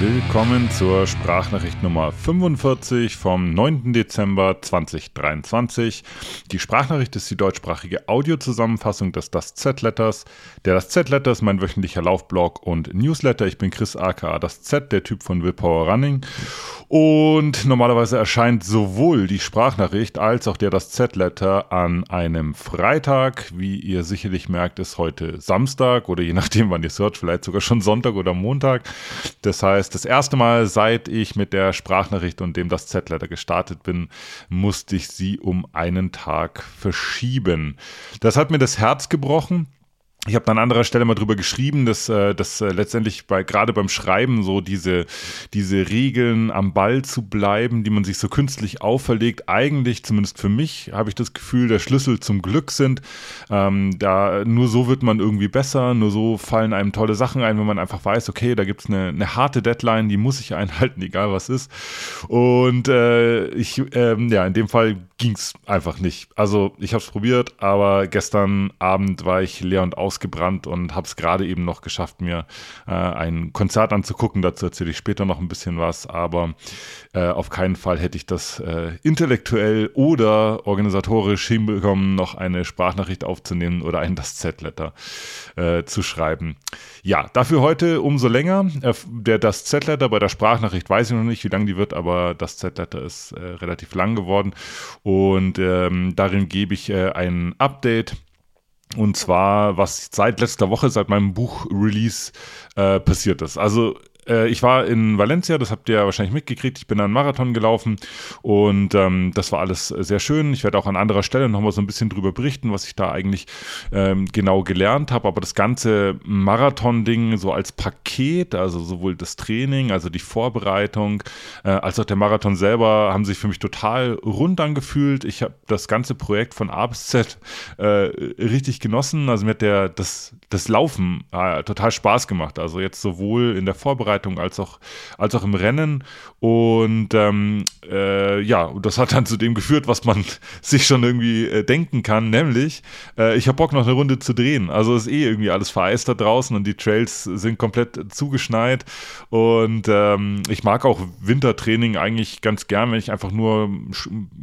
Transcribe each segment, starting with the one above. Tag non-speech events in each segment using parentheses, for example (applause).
Willkommen zur Sprachnachricht Nummer 45 vom 9. Dezember 2023. Die Sprachnachricht ist die deutschsprachige Audiozusammenfassung des Das Z-Letters. Der Das Z-Letter ist mein wöchentlicher Laufblog und Newsletter. Ich bin Chris aka Das Z, der Typ von Willpower Running. Und normalerweise erscheint sowohl die Sprachnachricht als auch der das Z-Letter an einem Freitag. Wie ihr sicherlich merkt, ist heute Samstag oder je nachdem, wann ihr hört, vielleicht sogar schon Sonntag oder Montag. Das heißt, das erste Mal, seit ich mit der Sprachnachricht und dem das Z-Letter gestartet bin, musste ich sie um einen Tag verschieben. Das hat mir das Herz gebrochen ich habe an anderer Stelle mal drüber geschrieben, dass, äh, dass äh, letztendlich bei gerade beim Schreiben so diese, diese Regeln am Ball zu bleiben, die man sich so künstlich auferlegt, eigentlich, zumindest für mich, habe ich das Gefühl, der Schlüssel zum Glück sind. Ähm, da nur so wird man irgendwie besser, nur so fallen einem tolle Sachen ein, wenn man einfach weiß, okay, da gibt's eine, eine harte Deadline, die muss ich (laughs) einhalten, egal was ist. Und äh, ich, ähm, ja, in dem Fall ging's einfach nicht. Also ich habe es probiert, aber gestern Abend war ich leer und aus ausgebrannt und habe es gerade eben noch geschafft, mir äh, ein Konzert anzugucken. Dazu erzähle ich später noch ein bisschen was, aber äh, auf keinen Fall hätte ich das äh, intellektuell oder organisatorisch hinbekommen, noch eine Sprachnachricht aufzunehmen oder ein Das Z-Letter äh, zu schreiben. Ja, dafür heute umso länger. Äh, der Das Z-Letter bei der Sprachnachricht weiß ich noch nicht, wie lang die wird, aber das Z-Letter ist äh, relativ lang geworden und ähm, darin gebe ich ein Update und zwar, was seit letzter Woche, seit meinem Buch-Release äh, passiert ist. Also äh, ich war in Valencia, das habt ihr ja wahrscheinlich mitgekriegt. Ich bin einen Marathon gelaufen und ähm, das war alles sehr schön. Ich werde auch an anderer Stelle nochmal so ein bisschen drüber berichten, was ich da eigentlich ähm, genau gelernt habe. Aber das ganze Marathon-Ding so als Paket, also sowohl das Training, also die Vorbereitung, äh, als auch der Marathon selber, haben sich für mich total rund angefühlt. Ich habe das ganze Projekt von A bis Z äh, richtig genossen. Also mir hat der, das, das Laufen äh, total Spaß gemacht. Also jetzt sowohl in der Vorbereitung, Vorbereitung als auch, als auch im Rennen. Und ähm, äh, ja, das hat dann zu dem geführt, was man (laughs) sich schon irgendwie äh, denken kann, nämlich äh, ich habe Bock noch eine Runde zu drehen. Also ist eh irgendwie alles vereist da draußen und die Trails sind komplett zugeschneit. Und ähm, ich mag auch Wintertraining eigentlich ganz gern, wenn ich einfach nur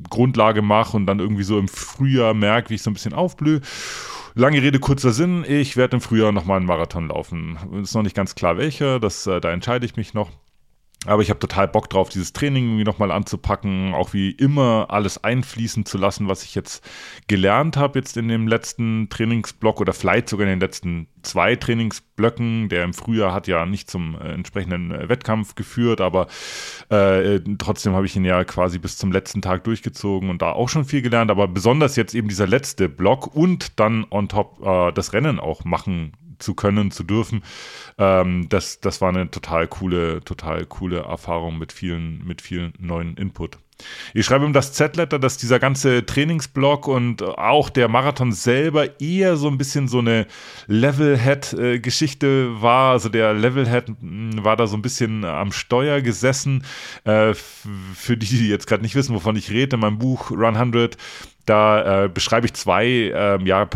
Grundlage mache und dann irgendwie so im Frühjahr merke, wie ich so ein bisschen aufblühe. Lange Rede, kurzer Sinn. Ich werde im Frühjahr nochmal einen Marathon laufen. Ist noch nicht ganz klar welcher, das, äh, da entscheide ich mich noch. Aber ich habe total Bock drauf, dieses Training irgendwie nochmal anzupacken, auch wie immer alles einfließen zu lassen, was ich jetzt gelernt habe, jetzt in dem letzten Trainingsblock oder vielleicht sogar in den letzten zwei Trainingsblöcken. Der im Frühjahr hat ja nicht zum äh, entsprechenden äh, Wettkampf geführt, aber äh, trotzdem habe ich ihn ja quasi bis zum letzten Tag durchgezogen und da auch schon viel gelernt. Aber besonders jetzt eben dieser letzte Block und dann on top äh, das Rennen auch machen zu können, zu dürfen. Ähm, das, das war eine total coole, total coole Erfahrung mit vielen, mit vielen neuen Input. Ich schreibe ihm das Z-Letter, dass dieser ganze Trainingsblock und auch der Marathon selber eher so ein bisschen so eine Levelhead-Geschichte war. Also der Levelhead hm, war da so ein bisschen am Steuer gesessen. Äh, für die, die jetzt gerade nicht wissen, wovon ich rede, in meinem Buch Run 100 da äh, beschreibe ich zwei äh, ja,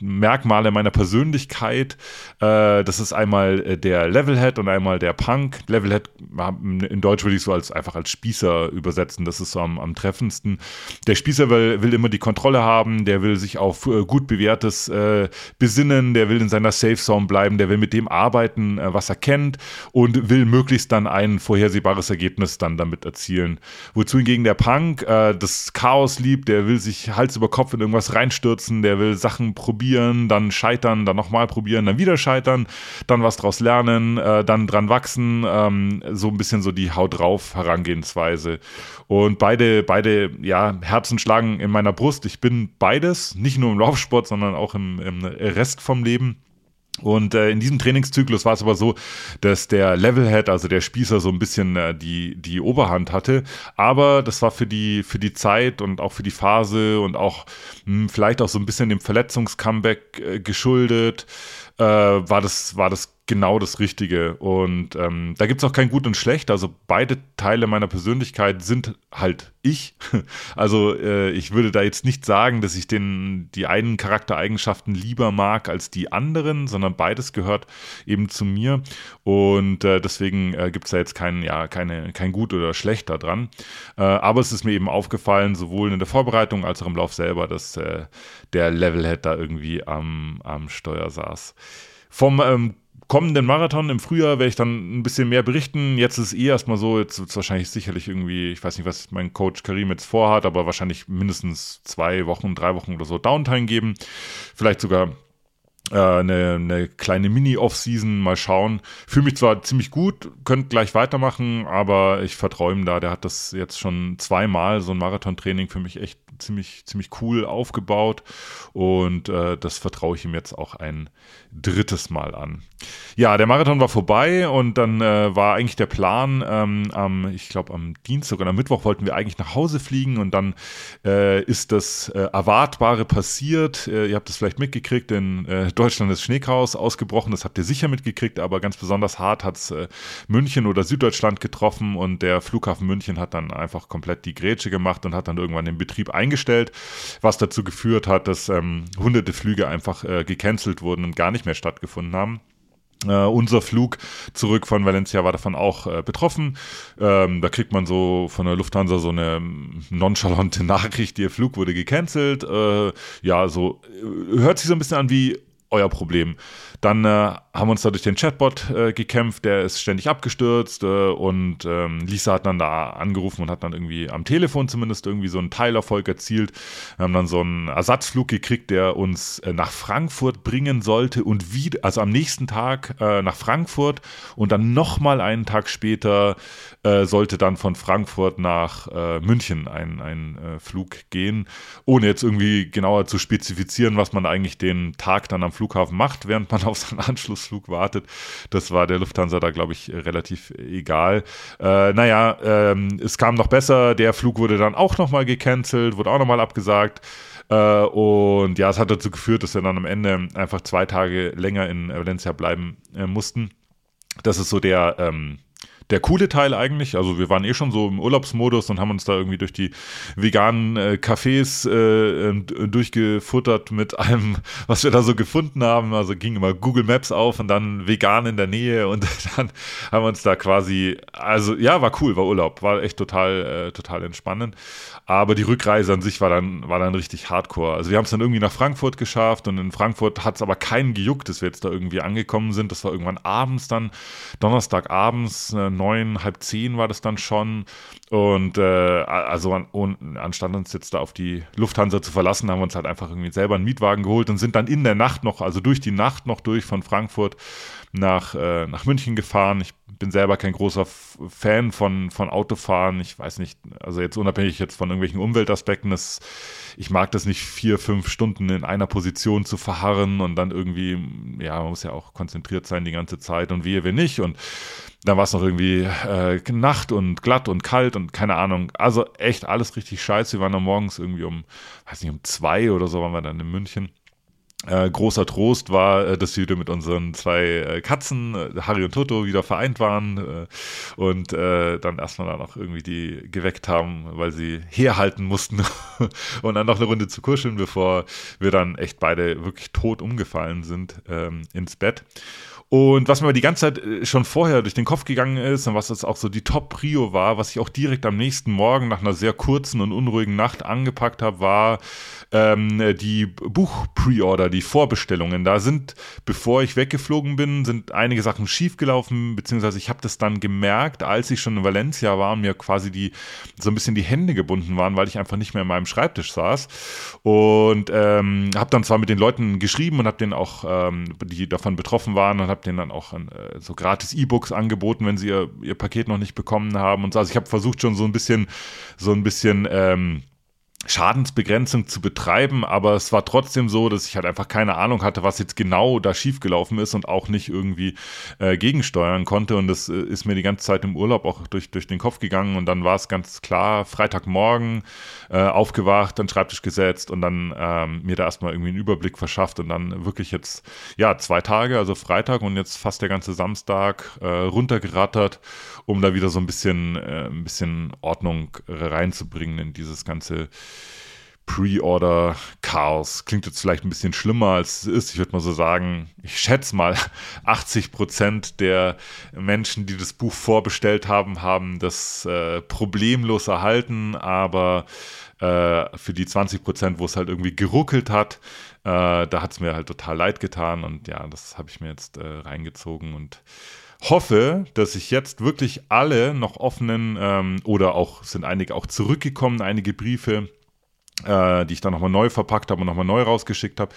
Merkmale meiner Persönlichkeit. Äh, das ist einmal äh, der Levelhead und einmal der Punk. Levelhead in Deutsch würde ich so als einfach als Spießer übersetzen. Das ist so am, am treffendsten. Der Spießer will, will, immer die Kontrolle haben, der will sich auf äh, gut bewährtes äh, besinnen, der will in seiner Safe Zone bleiben, der will mit dem arbeiten, was er kennt und will möglichst dann ein vorhersehbares Ergebnis dann damit erzielen. Wozu hingegen der Punk das Chaos liebt, der will sich Hals über Kopf in irgendwas reinstürzen, der will Sachen probieren, dann scheitern, dann nochmal probieren, dann wieder scheitern, dann was draus lernen, äh, dann dran wachsen, ähm, so ein bisschen so die Haut drauf Herangehensweise. Und beide, beide, ja, Herzen schlagen in meiner Brust. Ich bin beides, nicht nur im Laufsport, sondern auch im, im Rest vom Leben. Und äh, in diesem Trainingszyklus war es aber so, dass der Levelhead, also der Spießer, so ein bisschen äh, die, die Oberhand hatte. Aber das war für die, für die Zeit und auch für die Phase und auch mh, hm, vielleicht auch so ein bisschen dem Verletzungscomeback äh, geschuldet, äh, war, das, war das genau das Richtige. Und ähm, da gibt es auch kein Gut und Schlecht. Also beide Teile meiner Persönlichkeit sind halt ich. (laughs) Also äh, ich würde da jetzt nicht sagen, dass ich den, die einen Charaktereigenschaften lieber mag als die anderen, sondern beides gehört eben zu mir. Und äh, deswegen äh, gibt es da jetzt kein, ja, keine, kein Gut oder Schlecht daran. Äh, aber es ist mir eben aufgefallen, sowohl in der Vorbereitung als auch im Lauf selber, dass äh, der Levelhead da irgendwie am, am Steuer saß. Vom ähm, kommenden Marathon im Frühjahr werde ich dann ein bisschen mehr berichten. Jetzt ist es eh erstmal so, jetzt wird es wahrscheinlich sicherlich irgendwie, ich weiß nicht, was mein Coach Karim jetzt vorhat, aber wahrscheinlich mindestens zwei Wochen, drei Wochen oder so Downtime geben. Vielleicht sogar eine, eine kleine Mini-Off-Season, mal schauen. Fühle mich zwar ziemlich gut, könnte gleich weitermachen, aber ich verträume da, der hat das jetzt schon zweimal, so ein Marathontraining für mich echt ziemlich, ziemlich cool aufgebaut und äh, das vertraue ich ihm jetzt auch ein drittes Mal an. Ja, der Marathon war vorbei und dann äh, war eigentlich der Plan, ähm, am, ich glaube am Dienstag oder am Mittwoch wollten wir eigentlich nach Hause fliegen und dann äh, ist das äh, Erwartbare passiert. Äh, ihr habt es vielleicht mitgekriegt, äh, Deutschland ist Schneechaos ausgebrochen, das habt ihr sicher mitgekriegt, aber ganz besonders hart hat es äh, München oder Süddeutschland getroffen und der Flughafen München hat dann einfach komplett die Grätsche gemacht und hat dann irgendwann den Betrieb eingestellt, was dazu geführt hat, dass ähm, hunderte Flüge einfach äh, gecancelt wurden und gar nicht mehr stattgefunden haben. Uh, unser Flug zurück von Valencia war davon auch äh, betroffen. Ähm, da kriegt man so von der Lufthansa so eine ähm, nonchalante (laughs) Nachricht, ihr Flug wurde gecancelt. Äh, ja, so äh, hört sich so ein bisschen an wie euer Problem. Dann äh, haben wir uns da durch den Chatbot äh, gekämpft, der ist ständig abgestürzt äh, und ähm, Lisa hat dann da angerufen und hat dann irgendwie am Telefon zumindest irgendwie so einen Teilerfolg erzielt. Wir haben dann so einen Ersatzflug gekriegt, der uns äh, nach Frankfurt bringen sollte und wieder, also am nächsten Tag äh, nach Frankfurt und dann nochmal einen Tag später äh, sollte dann von Frankfurt nach München ein, ein Flug gehen, ohne jetzt irgendwie genauer zu spezifizieren, was man eigentlich den Tag dann am Flughafen macht, während man auf seinen Anschlussflug wartet. Das war der Lufthansa da, glaube ich, relativ egal. Äh, naja, ähm, es kam noch besser. Der Flug wurde dann auch nochmal gecancelt, wurde auch nochmal abgesagt. Äh, und ja, es hat dazu geführt, dass wir dann am Ende einfach zwei Tage länger in Valencia bleiben äh, mussten. Das ist so der, ähm, der coole Teil eigentlich. Also wir waren eh schon so im Urlaubsmodus und haben uns da irgendwie durch die veganen äh, Cafés äh, ähm, durchgefuttert mit allem, (laughs) was wir da so gefunden haben. Also ging immer Google Maps auf und dann vegan in der Nähe und (laughs) dann haben wir uns da quasi, also ja, war cool, war Urlaub, war echt total, äh, total entspannend. Aber die Rückreise an sich war dann, war dann richtig hardcore. Also wir haben es dann irgendwie nach Frankfurt geschafft und in Frankfurt hat es aber keinen gejuckt, dass wir jetzt da irgendwie angekommen sind. Das war irgendwann abends dann, Donnerstagabends, äh, neun, halb zehn war das dann schon. Und äh, also an, anstatt uns jetzt da auf die Lufthansa zu verlassen, haben wir uns halt einfach irgendwie selber einen Mietwagen geholt und sind dann in der Nacht noch, also durch die Nacht noch durch von Frankfurt nach, äh, nach München gefahren. Ich bin selber kein großer Fan von, von Autofahren. Ich weiß nicht, also jetzt unabhängig jetzt von irgendwelchen Umweltaspekten, das, ich mag das nicht, vier, fünf Stunden in einer Position zu verharren und dann irgendwie, ja, man muss ja auch konzentriert sein die ganze Zeit und wehe, wenn nicht. Und dann war es noch irgendwie äh, Nacht und glatt und kalt und keine Ahnung. Also echt alles richtig scheiße. Wir waren dann morgens irgendwie um, weiß nicht, um zwei oder so waren wir dann in München. Äh, großer Trost war, äh, dass wir wieder mit unseren zwei äh, Katzen, äh, Harry und Toto, wieder vereint waren und dann erstmal dann auch irgendwie die geweckt haben, weil sie herhalten mussten (laughs) und dann noch eine Runde zu kuscheln, bevor wir dann echt beide wirklich tot umgefallen sind ähm, ins Bett. Und was mir die ganze Zeit äh, schon vorher durch den Kopf gegangen ist und was das auch so die Top-Prio war, was ich auch direkt am nächsten Morgen nach einer sehr kurzen und unruhigen Nacht angepackt habe, war ähm, die Buch-Pre-Order, die Vorbestellungen. Da sind, bevor ich weggeflogen bin, sind einige Sachen schiefgelaufen, beziehungsweise ich habe das dann gemerkt, als ich schon in Valencia war und mir quasi die so ein bisschen die Hände gebunden waren, weil ich einfach nicht mehr in meinem Schreibtisch saß. Und ähm, habe dann zwar mit den Leuten geschrieben und habe denen auch, ähm, die davon betroffen waren, und habe denen dann auch äh, so gratis E-Books angeboten, wenn sie ihr, ihr Paket noch nicht bekommen haben. Und so. Also ich habe versucht schon so ein bisschen, so ein bisschen ähm, Schadensbegrenzung zu betreiben, aber es war trotzdem so, dass ich halt einfach keine Ahnung hatte, was jetzt genau da schiefgelaufen ist und auch nicht irgendwie äh, gegensteuern konnte. Und das äh, ist mir die ganze Zeit im Urlaub auch durch, durch den Kopf gegangen. Und dann war es ganz klar, Freitagmorgen äh, aufgewacht, dann Schreibtisch gesetzt und dann ähm, mir da erstmal irgendwie einen Überblick verschafft und dann wirklich jetzt, ja, zwei Tage, also Freitag und jetzt fast der ganze Samstag äh, runtergerattert, um da wieder so ein bisschen, äh, ein bisschen Ordnung reinzubringen in dieses ganze Pre-Order-Chaos. Klingt jetzt vielleicht ein bisschen schlimmer, als es ist. Ich würde mal so sagen, ich schätze mal, (laughs) 80 Prozent der Menschen, die das Buch vorbestellt haben, haben das äh, problemlos erhalten, aber äh, für die 20 Prozent, wo es halt irgendwie geruckelt hat, äh, da hat es mir halt total leid getan und ja, das habe ich mir jetzt äh, reingezogen und hoffe, dass ich jetzt wirklich alle noch offenen ähm, oder auch sind einige auch zurückgekommen, einige Briefe äh, die ich dann nochmal neu verpackt habe und nochmal neu rausgeschickt habe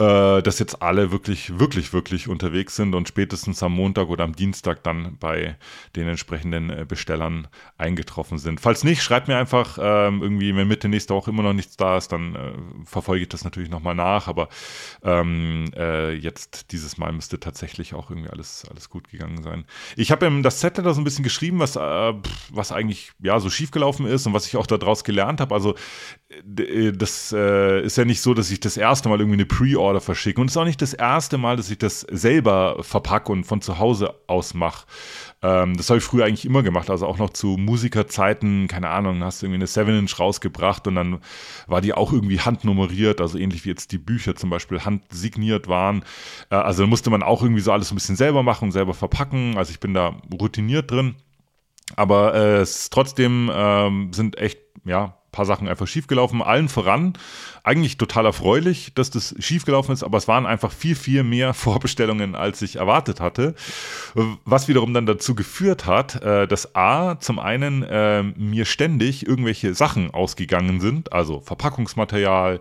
äh, dass jetzt alle wirklich, wirklich, wirklich unterwegs sind und spätestens am Montag oder am Dienstag dann bei den entsprechenden äh, Bestellern eingetroffen sind. Falls nicht, schreibt mir einfach ähm, irgendwie, wenn Mitte nächster Woche immer noch nichts da ist, dann äh, verfolge ich das natürlich nochmal nach, aber ähm, äh, jetzt dieses Mal müsste tatsächlich auch irgendwie alles, alles gut gegangen sein. Ich habe das Set da so ein bisschen geschrieben, was, äh, was eigentlich ja so schiefgelaufen ist und was ich auch daraus gelernt habe. Also äh, das ist ja nicht so, dass ich das erste Mal irgendwie eine Pre-Order verschicke. Und es ist auch nicht das erste Mal, dass ich das selber verpacke und von zu Hause aus mache. Ähm, das habe ich früher eigentlich immer gemacht. Also auch noch zu Musikerzeiten, keine Ahnung, hast du irgendwie eine 7-Inch rausgebracht und dann war die auch irgendwie handnummeriert, also ähnlich wie jetzt die Bücher zum Beispiel handsigniert waren. Äh, also musste man auch irgendwie so alles ein bisschen selber machen und selber verpacken. Also ich bin da routiniert drin. Aber äh, es trotzdem ähm, sind echt, ja, paar Sachen einfach schiefgelaufen. Allen voran, eigentlich total erfreulich, dass das schiefgelaufen ist, aber es waren einfach viel, viel mehr (laughs) Vorbestellungen, als ich erwartet hatte. Was wiederum dann dazu geführt hat, äh, dass A, zum einen äh, mir ständig irgendwelche Sachen ausgegangen sind, also Verpackungsmaterial,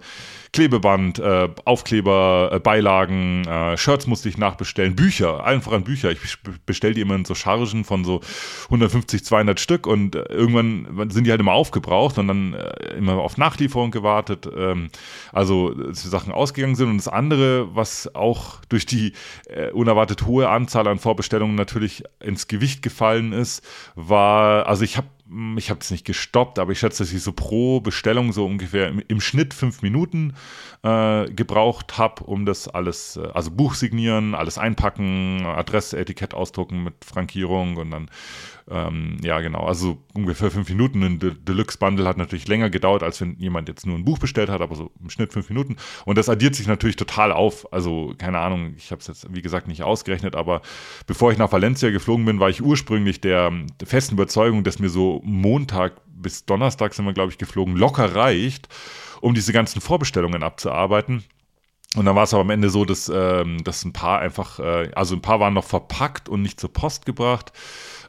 Klebeband, äh, Aufkleber, äh, Beilagen, äh, Shirts musste ich nachbestellen, Bücher, allen voran Bücher. Ich bestelle die immer in so Chargen von so 150, 200 Stück und äh, irgendwann sind die halt immer aufgebraucht und dann äh, immer auf Nachlieferung gewartet. Ähm, also Sachen ausgegangen sind. Und das andere, was auch durch die äh, unerwartet hohe Anzahl an Vorbestellungen natürlich ins Gewicht gefallen ist, war, also ich habe ich habe es nicht gestoppt, aber ich schätze, dass ich so pro Bestellung so ungefähr im, im Schnitt fünf Minuten äh, gebraucht habe, um das alles, äh, also Buch signieren, alles einpacken, Adresse, Etikett ausdrucken mit Frankierung und dann ähm, ja, genau. Also ungefähr fünf Minuten. Ein De Deluxe-Bundle hat natürlich länger gedauert, als wenn jemand jetzt nur ein Buch bestellt hat, aber so im Schnitt fünf Minuten. Und das addiert sich natürlich total auf. Also, keine Ahnung, ich habe es jetzt, wie gesagt, nicht ausgerechnet, aber bevor ich nach Valencia geflogen bin, war ich ursprünglich der, der festen Überzeugung, dass mir so Montag bis Donnerstag sind wir, glaube ich, geflogen, locker reicht, um diese ganzen Vorbestellungen abzuarbeiten. Und dann war es aber am Ende so, dass, ähm, dass ein paar einfach, äh, also ein paar waren noch verpackt und nicht zur Post gebracht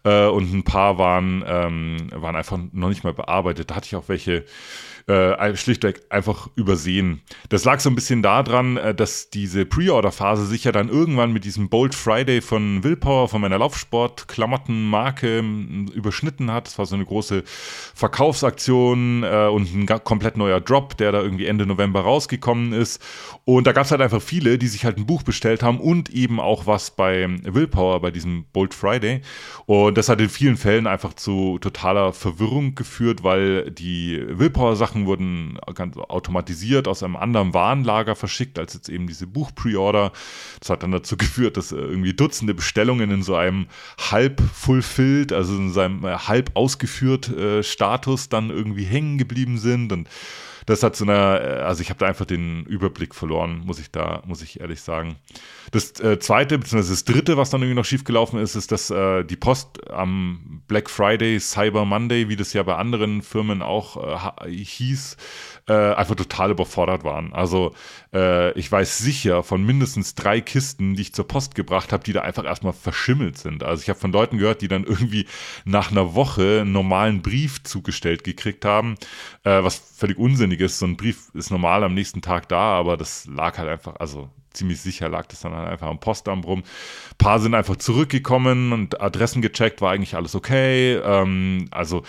äh, und ein paar waren, ähm, waren einfach noch nicht mal bearbeitet. Da hatte ich auch welche äh, schlichtweg einfach übersehen. Das lag so ein bisschen daran, äh, dass diese Pre-Order-Phase sich ja dann irgendwann mit diesem Bold Friday von Willpower, von meiner Laufsport-Klamottenmarke überschnitten hat. Das war so eine große Verkaufsaktion äh, und ein komplett neuer Drop, der da irgendwie Ende November rausgekommen ist. Und da gab es halt einfach viele, die sich halt ein Buch bestellt haben und eben auch was bei Willpower, bei diesem Bold Friday. Und das hat in vielen Fällen einfach zu totaler Verwirrung geführt, weil die Willpower-Sachen Sachen wurden ganz automatisiert aus einem anderen Warenlager verschickt als jetzt eben diese Buch-Pre-Order. Das hat dann dazu geführt, dass irgendwie Dutzende Bestellungen in so einem halb fulfilled, also in seinem äh, halb ausgeführt äh, Status dann irgendwie hängen geblieben sind und das hat so eine, äh, also ich habe da einfach den Überblick verloren, muss ich da, muss ich ehrlich sagen. Das äh, zweite, beziehungsweise das dritte, was dann irgendwie noch schiefgelaufen ist, ist, dass äh, die Post am Black Friday, Cyber Monday, wie das ja bei anderen Firmen auch äh, hieß, äh, einfach total überfordert waren. Also äh, ich weiß sicher von mindestens drei Kisten, die ich zur Post gebracht habe, die da einfach erstmal verschimmelt sind. Also ich habe von Leuten gehört, die dann irgendwie nach einer Woche einen normalen Brief zugestellt gekriegt haben, äh, was völlig unsinnig ist. So ein Brief ist normal am nächsten Tag da, aber das lag halt einfach, also ziemlich sicher lag das dann halt einfach am Postamt rum. Ein paar sind einfach zurückgekommen und Adressen gecheckt, war eigentlich alles okay. Ähm, also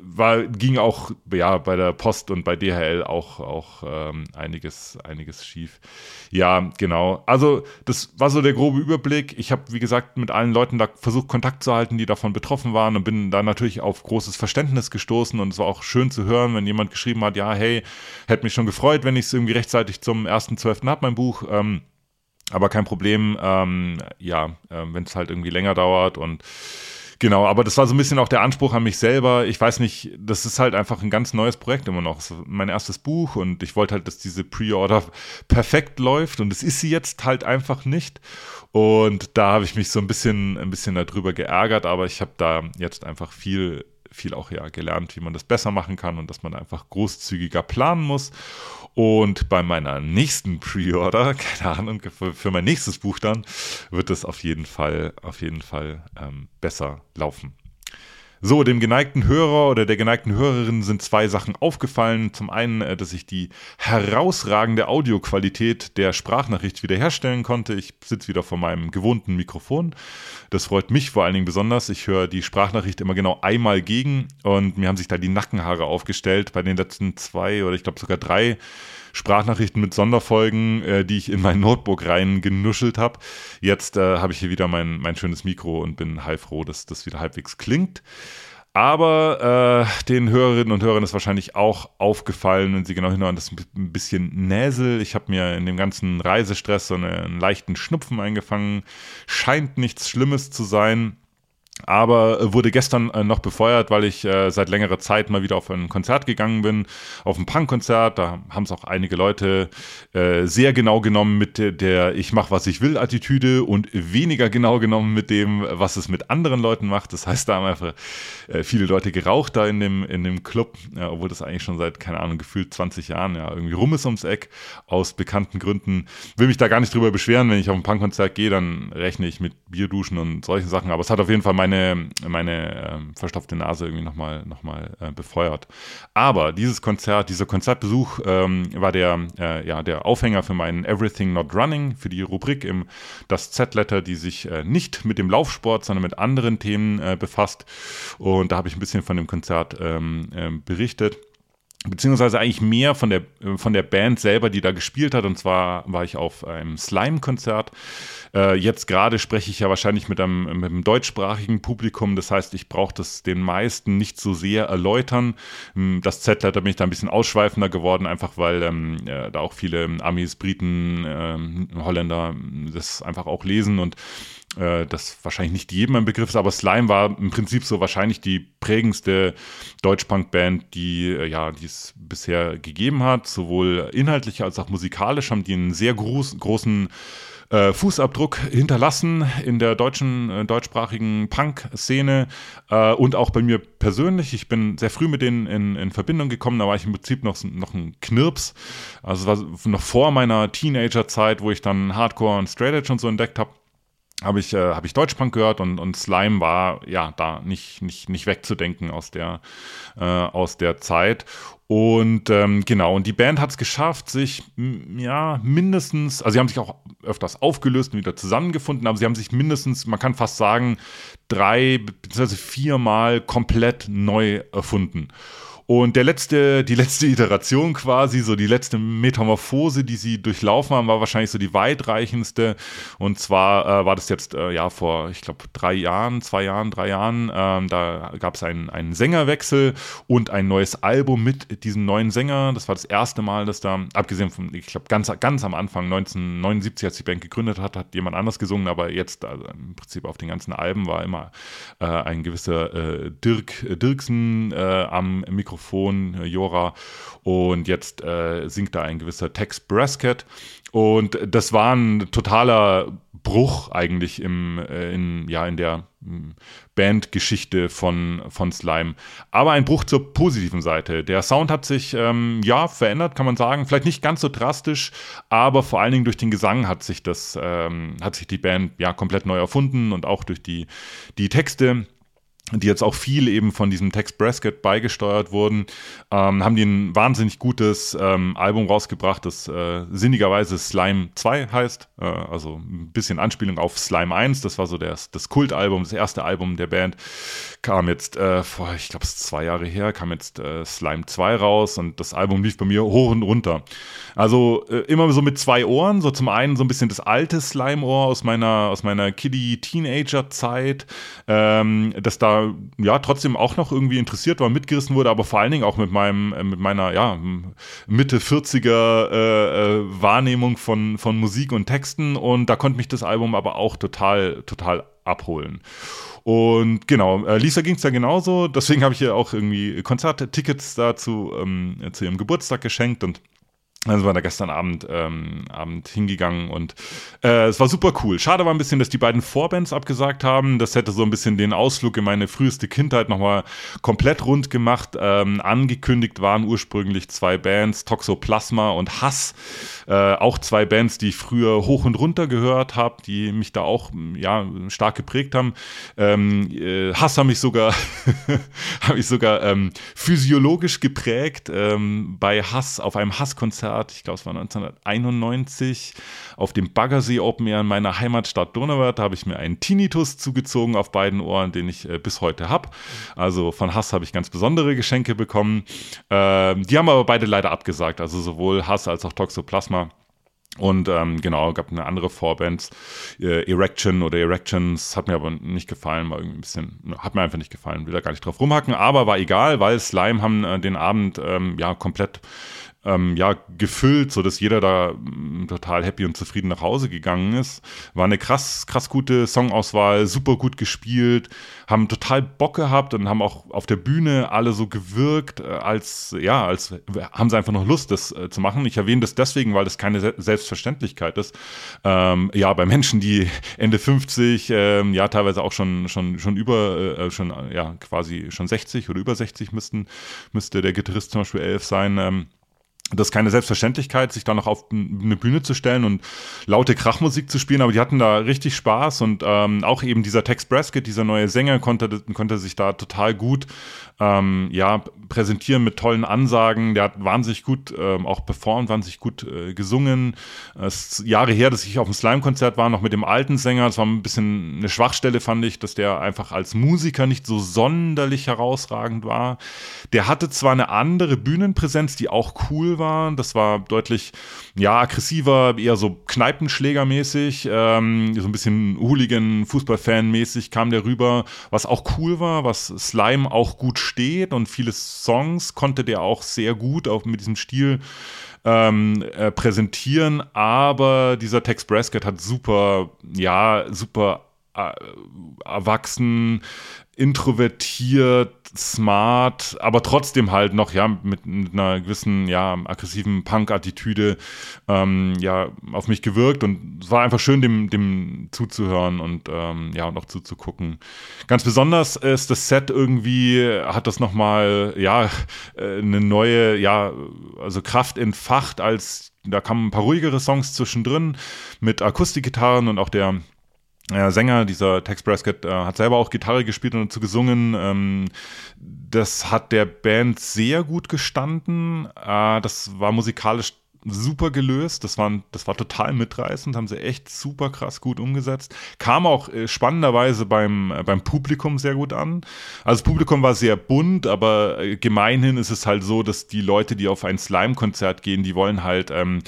war, ging auch ja bei der Post und bei DHL auch, auch ähm, einiges, einiges schief. Ja, genau. Also das war so der grobe Überblick. Ich habe, wie gesagt, mit allen Leuten da versucht, Kontakt zu halten, die davon betroffen waren und bin da natürlich auf großes Verständnis gestoßen und es war auch schön zu hören, wenn jemand geschrieben hat, ja, hey, hätte mich schon gefreut, wenn ich es irgendwie rechtzeitig zum 1.12. habe, mein Buch. Ähm, aber kein Problem, ähm, ja, äh, wenn es halt irgendwie länger dauert und Genau, aber das war so ein bisschen auch der Anspruch an mich selber. Ich weiß nicht, das ist halt einfach ein ganz neues Projekt immer noch. mein erstes Buch und ich wollte halt, dass diese Pre-Order perfekt läuft und es ist sie jetzt halt einfach nicht. Und da habe ich mich so ein bisschen, ein bisschen darüber geärgert, aber ich habe da jetzt einfach viel viel auch ja gelernt, wie man das besser machen kann und dass man einfach großzügiger planen muss. Und bei meiner nächsten Pre-Order, (laughs) keine Ahnung, für, mein nächstes Buch dann, wird es auf jeden Fall, auf jeden Fall ähm, besser laufen. So, dem geneigten Hörer oder der geneigten Hörerin sind zwei Sachen aufgefallen. Zum einen, äh, dass ich die herausragende Audioqualität der Sprachnachricht wiederherstellen konnte. Ich sitze wieder vor meinem gewohnten Mikrofon. Das freut mich vor allen Dingen besonders. Ich höre die Sprachnachricht immer genau einmal gegen und mir haben sich da die Nackenhaare aufgestellt bei den letzten zwei oder ich glaube sogar drei Sprachnachrichten mit Sonderfolgen, äh, die ich in mein Notebook rein genuschelt habe. Jetzt äh, habe ich hier wieder mein, mein schönes Mikro und bin heilfroh, dass das wieder halbwegs klingt. Aber äh, den Hörerinnen und Hörern ist wahrscheinlich auch aufgefallen, wenn sie genau hinhören, das ist ein bisschen Näsel. Ich habe mir in dem ganzen Reisestress so einen leichten Schnupfen eingefangen. Scheint nichts Schlimmes zu sein aber wurde gestern äh, noch befeuert, weil ich äh, seit längerer Zeit mal wieder auf ein Konzert gegangen bin, auf ein Punkkonzert. Da haben es auch einige Leute äh, sehr genau genommen mit der, der Ich mach, was ich will Attitüde und weniger genau genommen mit dem, was es mit anderen Leuten macht. Das heißt, da haben einfach äh, viele Leute geraucht da in dem, in dem Club, ja, obwohl das eigentlich schon seit, keine Ahnung, gefühlt 20 Jahren ja irgendwie rum ist ums Eck, aus bekannten Gründen. Will mich da gar nicht drüber beschweren, wenn ich auf ein Punkkonzert gehe, dann rechne ich mit Bierduschen und solchen Sachen. Aber es hat auf jeden Fall meine meine, meine äh, verstopfte Nase irgendwie nochmal noch mal, äh, befeuert. Aber dieses Konzert, dieser Konzertbesuch ähm, war der, äh, ja, der Aufhänger für meinen Everything Not Running, für die Rubrik im Das Z-Letter, die sich äh, nicht mit dem Laufsport, sondern mit anderen Themen äh, befasst. Und da habe ich ein bisschen von dem Konzert ähm, ähm berichtet beziehungsweise eigentlich mehr von der, von der Band selber, die da gespielt hat. Und zwar war ich auf einem Slime-Konzert äh, jetzt gerade spreche ich ja wahrscheinlich mit einem, mit einem deutschsprachigen Publikum, das heißt, ich brauche das den meisten nicht so sehr erläutern. Hm, das Z-Letter bin ich da ein bisschen ausschweifender geworden, einfach weil ähm, ja, da auch viele Amis, Briten, ähm, Holländer das einfach auch lesen und äh, das wahrscheinlich nicht jedem ein Begriff ist, aber Slime war im Prinzip so wahrscheinlich die prägendste Deutschpunk-Band, die äh, ja, die es bisher gegeben hat. Sowohl inhaltlich als auch musikalisch haben die einen sehr groß, großen äh, Fußabdruck hinterlassen in der deutschen, äh, deutschsprachigen Punk-Szene äh, und auch bei mir persönlich. Ich bin sehr früh mit denen in, in Verbindung gekommen, da war ich im Prinzip noch, noch ein Knirps. Also war noch vor meiner Teenager-Zeit, wo ich dann Hardcore und Straight Edge und so entdeckt habe habe ich, äh, hab ich Deutschpunk gehört und, und Slime war ja da nicht, nicht, nicht wegzudenken aus der, äh, aus der Zeit. Und ähm, genau, und die Band hat es geschafft, sich ja mindestens, also sie haben sich auch öfters aufgelöst und wieder zusammengefunden, aber sie haben sich mindestens, man kann fast sagen, drei bzw. viermal komplett neu erfunden. Und der letzte, die letzte (laughs) Iteration quasi, so die letzte Metamorphose, die sie durchlaufen haben, war wahrscheinlich so die weitreichendste. Und zwar äh, war das jetzt äh, ja vor, ich glaube, drei Jahren, zwei Jahren, drei Jahren. Ähm, da gab es einen, einen Sängerwechsel und ein neues Album mit diesem neuen Sänger. Das war das erste Mal, dass da, abgesehen von, ich glaube, ganz, ganz am Anfang, 1979, als die Band gegründet hat, hat jemand anders gesungen, aber jetzt also im Prinzip auf den ganzen Alben war immer äh, ein gewisser äh, Dirk Dirksen äh, am Mikrofon Mikrofon, äh, Jora. Und jetzt äh, singt da ein gewisser Tex Brasket. Und das war ein totaler Bruch eigentlich im, äh, in, ja, in der hm, Bandgeschichte von, von Slime. Aber ein Bruch zur positiven Seite. Der Sound hat sich ähm, ja verändert, kann man sagen. Vielleicht nicht ganz so drastisch, aber vor allen Dingen durch den Gesang hat sich das, ähm, hat sich die Band ja komplett neu erfunden und auch durch die, die Texte die jetzt auch viel eben von diesem Tex Brasket beigesteuert wurden, ähm, haben die ein wahnsinnig gutes ähm, Album rausgebracht, das äh, sinnigerweise Slime 2 heißt, äh, also ein bisschen Anspielung auf Slime 1, das war so das, das Kultalbum, das erste Album der Band, kam jetzt äh, vor, ich glaube es ist zwei Jahre her, kam jetzt äh, Slime 2 raus und das Album lief bei mir hoch und runter. Also äh, immer so mit zwei Ohren, so zum einen so ein bisschen das alte Slime-Ohr aus meiner, aus meiner Kiddie-Teenager-Zeit, ähm, das da ja trotzdem auch noch irgendwie interessiert war, mitgerissen wurde, aber vor allen Dingen auch mit meinem, äh, mit meiner ja Mitte 40er äh, äh, Wahrnehmung von, von Musik und Texten. Und da konnte mich das Album aber auch total, total abholen. Und genau, äh, Lisa ging es ja genauso, deswegen habe ich ihr auch irgendwie Konzerttickets dazu ähm, zu ihrem Geburtstag geschenkt. Und also war da gestern Abend, ähm, Abend hingegangen und äh, es war super cool. Schade war ein bisschen, dass die beiden Vorbands abgesagt haben. Das hätte so ein bisschen den Ausflug in meine früheste Kindheit nochmal komplett rund gemacht. Ähm, angekündigt waren ursprünglich zwei Bands, Toxoplasma und Hass. Äh, auch zwei Bands, die ich früher hoch und runter gehört habe, die mich da auch ja, stark geprägt haben. Ähm, äh, Hass habe ich sogar, (laughs) habe ich sogar ähm, physiologisch geprägt. Ähm, bei Hass auf einem Hasskonzert Konzert, ich glaube es war 1991, auf dem Baggersee Open Air in meiner Heimatstadt Donauwörth. Da habe ich mir einen Tinnitus zugezogen auf beiden Ohren, den ich äh, bis heute habe. Also von Hass habe ich ganz besondere Geschenke bekommen. Äh, die haben aber beide leider abgesagt, also sowohl Hass als auch Toxoplasma. Und ähm, genau, gab eine andere Vorband, äh, Erection oder Erections, hat mir aber nicht gefallen, war irgendwie ein bisschen, hat mir einfach nicht gefallen, will da gar nicht drauf rumhacken, aber war egal, weil Slime haben äh, den Abend ähm, ja komplett ähm, ja, gefüllt, so dass jeder da mm, total happy und zufrieden nach Hause gegangen ist. War eine krass, krass gute Songauswahl, super gut gespielt, haben total Bock gehabt und haben auch auf der Bühne alle so gewirkt, äh, als, ja, als haben sie einfach noch Lust, das äh, zu machen. Ich erwähne das deswegen, weil das keine Se Selbstverständlichkeit ist. Ähm, ja, bei Menschen, die Ende 50, ähm, ja, teilweise auch schon, schon, schon über, äh, schon, ja, quasi schon 60 oder über 60 müssten, müsste der Gitarrist zum Beispiel elf sein, ähm, das ist keine Selbstverständlichkeit, sich da noch auf eine Bühne zu stellen und laute Krachmusik zu spielen, aber die hatten da richtig Spaß und ähm, auch eben dieser Tex Brasket, dieser neue Sänger, konnte, konnte sich da total gut ähm, ja, präsentieren mit tollen Ansagen. Der hat wahnsinnig gut ähm, auch performt, wahnsinnig gut äh, gesungen. Es ist Jahre her, dass ich auf dem Slime-Konzert war, noch mit dem alten Sänger. Das war ein bisschen eine Schwachstelle, fand ich, dass der einfach als Musiker nicht so sonderlich herausragend war. Der hatte zwar eine andere Bühnenpräsenz, die auch cool war. Das war deutlich, ja, aggressiver, eher so Kneipenschlägermäßig, ähm, so ein bisschen Hooligan, Fußballfan-mäßig kam der rüber, was auch cool war, was Slime auch gut steht und viele Songs konnte der auch sehr gut auch mit diesem Stil ähm, äh, präsentieren, aber dieser Tex Brasket hat super, ja, super äh, erwachsen, introvertiert, smart, aber trotzdem halt noch ja mit, mit einer gewissen ja aggressiven Punk-Attitüde ähm, ja auf mich gewirkt und es war einfach schön dem dem zuzuhören und ähm, ja und auch zuzugucken. Ganz besonders ist das Set irgendwie hat das noch mal ja äh, eine neue ja also Kraft entfacht als da kamen ein paar ruhigere Songs zwischendrin mit Akustikgitarren und auch der äh, Sänger, dieser Tex Brasket, äh, hat selber auch Gitarre gespielt und dazu gesungen. Ähm, das hat der Band sehr gut gestanden. Äh, das war musikalisch super gelöst. Das, waren, das war total mitreißend, haben sie echt super krass gut umgesetzt. Kam auch äh, spannenderweise beim, äh, beim Publikum sehr gut an. Also das Publikum war sehr bunt, aber äh, gemeinhin ist es halt so, dass die Leute, die auf ein Slime-Konzert gehen, die wollen halt ähm,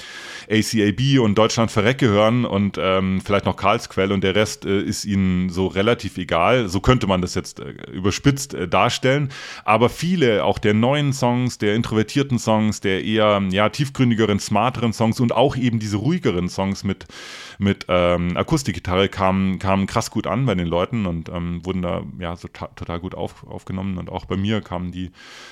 ACAB und Deutschland Verrecke hören und ähm, vielleicht noch Karlsquell und der Rest äh, ist ihnen so relativ egal. So könnte man das jetzt äh, überspitzt äh, darstellen. Aber viele, auch der neuen Songs, der introvertierten Songs, der eher ja, tiefgründigeren smarteren Songs und auch eben diese ruhigeren Songs mit, mit ähm, Akustikgitarre kamen, kamen krass gut an bei den Leuten und ähm, wurden da ja so total gut auf, aufgenommen und auch bei mir kamen die,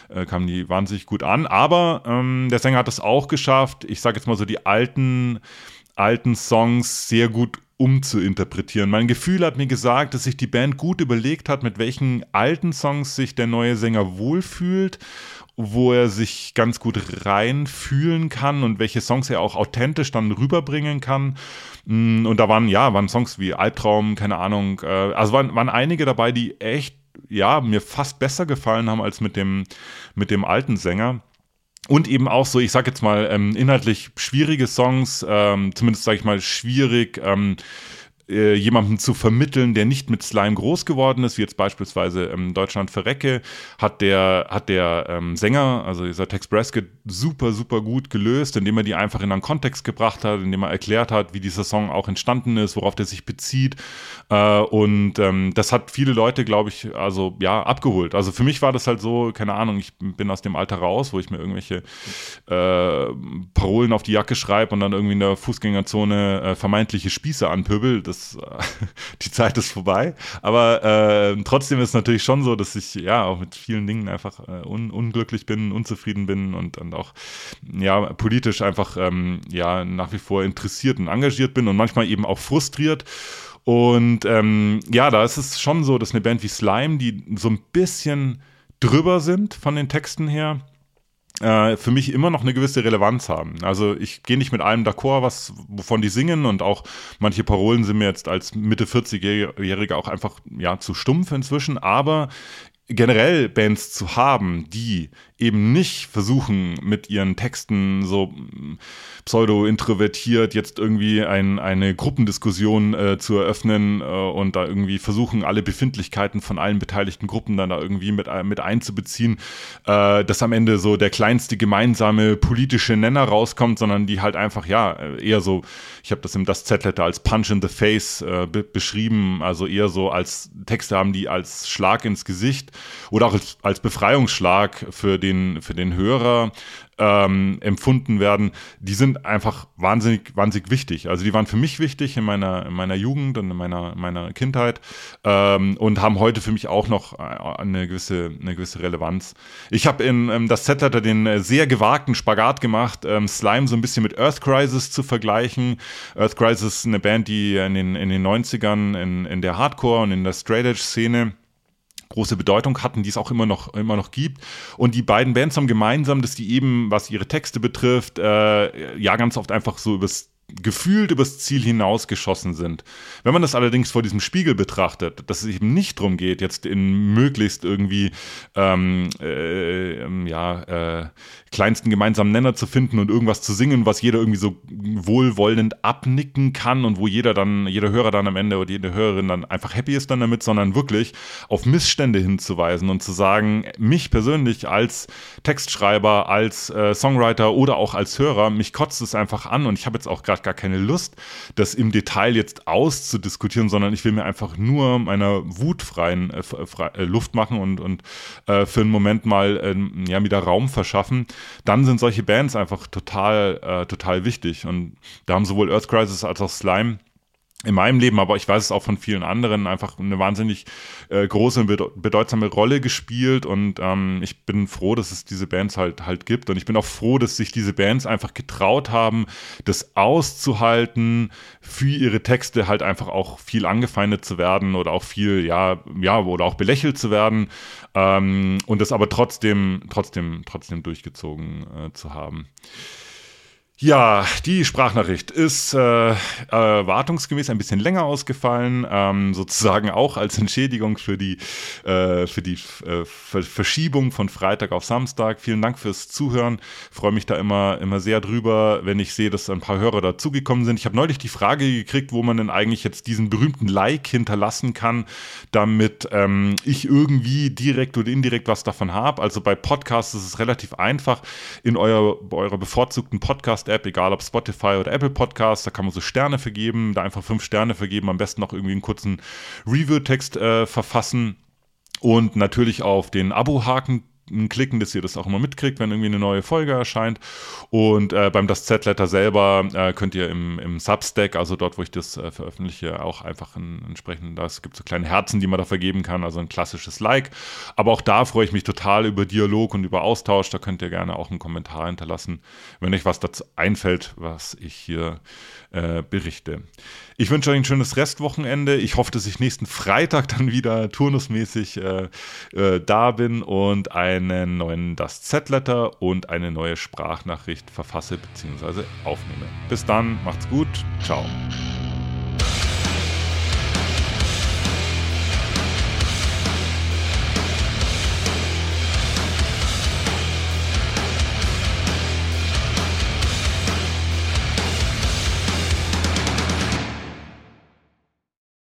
äh, kamen die wahnsinnig gut an. Aber ähm, der Sänger hat es auch geschafft, ich sage jetzt mal so die alten, alten Songs sehr gut umzuinterpretieren. Mein Gefühl hat mir gesagt, dass sich die Band gut überlegt hat, mit welchen alten Songs sich der neue Sänger wohlfühlt wo er sich ganz gut reinfühlen kann und welche Songs er auch authentisch dann rüberbringen kann. Mm, und da waren, ja, waren Songs wie Albtraum, keine Ahnung, äh, also waren, waren einige dabei, die echt ja, mir fast besser gefallen haben als mit dem, mit dem alten Sänger. Und eben auch so, ich sag jetzt mal, ähm, inhaltlich schwierige Songs, ähm, zumindest sage ich mal schwierig, ähm, äh, jemandem zu vermitteln, der nicht mit Slime groß geworden ist, wie jetzt beispielsweise ähm, Deutschland verrecke, hat der, hat der ähm, Sänger, also dieser Tex Bresket, super, super gut gelöst, indem er die einfach in einen Kontext gebracht hat, indem er erklärt hat, wie dieser Song auch entstanden ist, worauf der sich bezieht. Äh, und ähm, das hat viele Leute, glaube ich, also ja, abgeholt. Also für mich war das halt so, keine Ahnung, ich bin aus dem Alter raus, wo ich mir irgendwelche äh, Parolen auf die Jacke schreibe und dann irgendwie in der Fußgängerzone äh, vermeintliche Spieße anpöbel. Das, (laughs) die Zeit ist vorbei. Aber äh, trotzdem ist es natürlich schon so, dass ich ja auch mit vielen Dingen einfach äh, un unglücklich bin, unzufrieden bin und, und auch ja politisch einfach ähm, ja nach wie vor interessiert und engagiert bin und manchmal eben auch frustriert. Und ähm, ja, da ist es schon so, dass eine Band wie Slime, die so ein bisschen drüber sind von den Texten her, äh, für mich immer noch eine gewisse Relevanz haben. Also ich gehe nicht mit allem d'accord, was wovon die singen und auch manche Parolen sind mir jetzt als Mitte 40-Jähriger auch einfach ja zu stumpf inzwischen, aber generell Bands zu haben, die eben nicht versuchen, mit ihren Texten so mm, pseudo-introvertiert jetzt irgendwie ein, eine Gruppendiskussion äh, zu eröffnen äh, und da irgendwie versuchen, alle Befindlichkeiten von allen beteiligten Gruppen dann da irgendwie mit, äh, mit einzubeziehen, äh, dass am Ende so der kleinste gemeinsame politische Nenner rauskommt, sondern die halt einfach, ja, eher so, ich habe das im Das Z-Letter als Punch in the Face äh, be beschrieben, also eher so als Texte haben, die als Schlag ins Gesicht oder auch als, als Befreiungsschlag für den, für den Hörer ähm, empfunden werden, die sind einfach wahnsinnig, wahnsinnig wichtig. Also die waren für mich wichtig in meiner, in meiner Jugend und in meiner, meiner Kindheit ähm, und haben heute für mich auch noch äh, eine gewisse, eine gewisse Relevanz. Ich habe in ähm, das Set-Letter den äh, sehr gewagten Spagat gemacht, ähm, Slime so ein bisschen mit Earth Crisis zu vergleichen. Earth Crisis ist eine Band, die in den, in den 90ern in, in der Hardcore und in der Straight Edge Szene große Bedeutung hatten, die es auch immer noch, immer noch gibt. Und die beiden Bands haben gemeinsam, dass die eben, was ihre Texte betrifft, äh, ja ganz oft einfach so übers gefühlt übers Ziel hinausgeschossen sind. Wenn man das allerdings vor diesem Spiegel betrachtet, dass es eben nicht darum geht, jetzt in möglichst irgendwie ähm, äh, ähm, ja, äh, kleinsten gemeinsamen Nenner zu finden und irgendwas zu singen, was jeder irgendwie so wohlwollend abnicken kann und wo jeder dann, jeder Hörer dann am Ende oder jede Hörerin dann einfach happy ist dann damit, sondern wirklich auf Missstände hinzuweisen und zu sagen, mich persönlich als Textschreiber, als äh, Songwriter oder auch als Hörer, mich kotzt es einfach an und ich habe jetzt auch gerade gar keine Lust, das im Detail jetzt auszudiskutieren, sondern ich will mir einfach nur meiner wutfreien äh, äh, Luft machen und, und äh, für einen Moment mal ähm, ja, wieder Raum verschaffen dann sind solche Bands einfach total, äh, total wichtig. Und da haben sowohl Earth Crisis als auch Slime in meinem Leben, aber ich weiß es auch von vielen anderen, einfach eine wahnsinnig äh, große und bedeutsame Rolle gespielt und ähm, ich bin froh, dass es diese Bands halt halt gibt und ich bin auch froh, dass sich diese Bands einfach getraut haben, das auszuhalten, für ihre Texte halt einfach auch viel angefeindet zu werden oder auch viel, ja, ja, oder auch belächelt zu werden ähm, und das aber trotzdem, trotzdem, trotzdem durchgezogen äh, zu haben. Ja, die Sprachnachricht ist äh, erwartungsgemäß ein bisschen länger ausgefallen, ähm, sozusagen auch als Entschädigung für die, äh, für die äh, Verschiebung von Freitag auf Samstag. Vielen Dank fürs Zuhören. Freue mich da immer, immer sehr drüber, wenn ich sehe, dass ein paar Hörer dazugekommen sind. Ich habe neulich die Frage gekriegt, wo man denn eigentlich jetzt diesen berühmten Like hinterlassen kann, damit ähm, ich irgendwie direkt oder indirekt was davon habe. Also bei Podcasts ist es relativ einfach, in euer, eurer bevorzugten Podcast Podcast-App, egal ob Spotify oder Apple Podcast, da kann man so Sterne vergeben, da einfach fünf Sterne vergeben, am besten noch irgendwie einen kurzen Review-Text äh, verfassen und natürlich auf den Abo-Haken klicken, dass ihr das auch immer mitkriegt, wenn irgendwie eine neue Folge erscheint. Und äh, beim Das Z-Letter selber äh, könnt ihr im, im Substack, also dort, wo ich das äh, veröffentliche, auch einfach ein, entsprechend, es gibt so kleine Herzen, die man da vergeben kann, also ein klassisches Like. Aber auch da freue ich mich total über Dialog und über Austausch. Da könnt ihr gerne auch einen Kommentar hinterlassen, wenn euch was dazu einfällt, was ich hier äh, berichte. Ich wünsche euch ein schönes Restwochenende. Ich hoffe, dass ich nächsten Freitag dann wieder turnusmäßig äh, äh, da bin und einen neuen Das Z-Letter und eine neue Sprachnachricht verfasse bzw. aufnehme. Bis dann, macht's gut, ciao.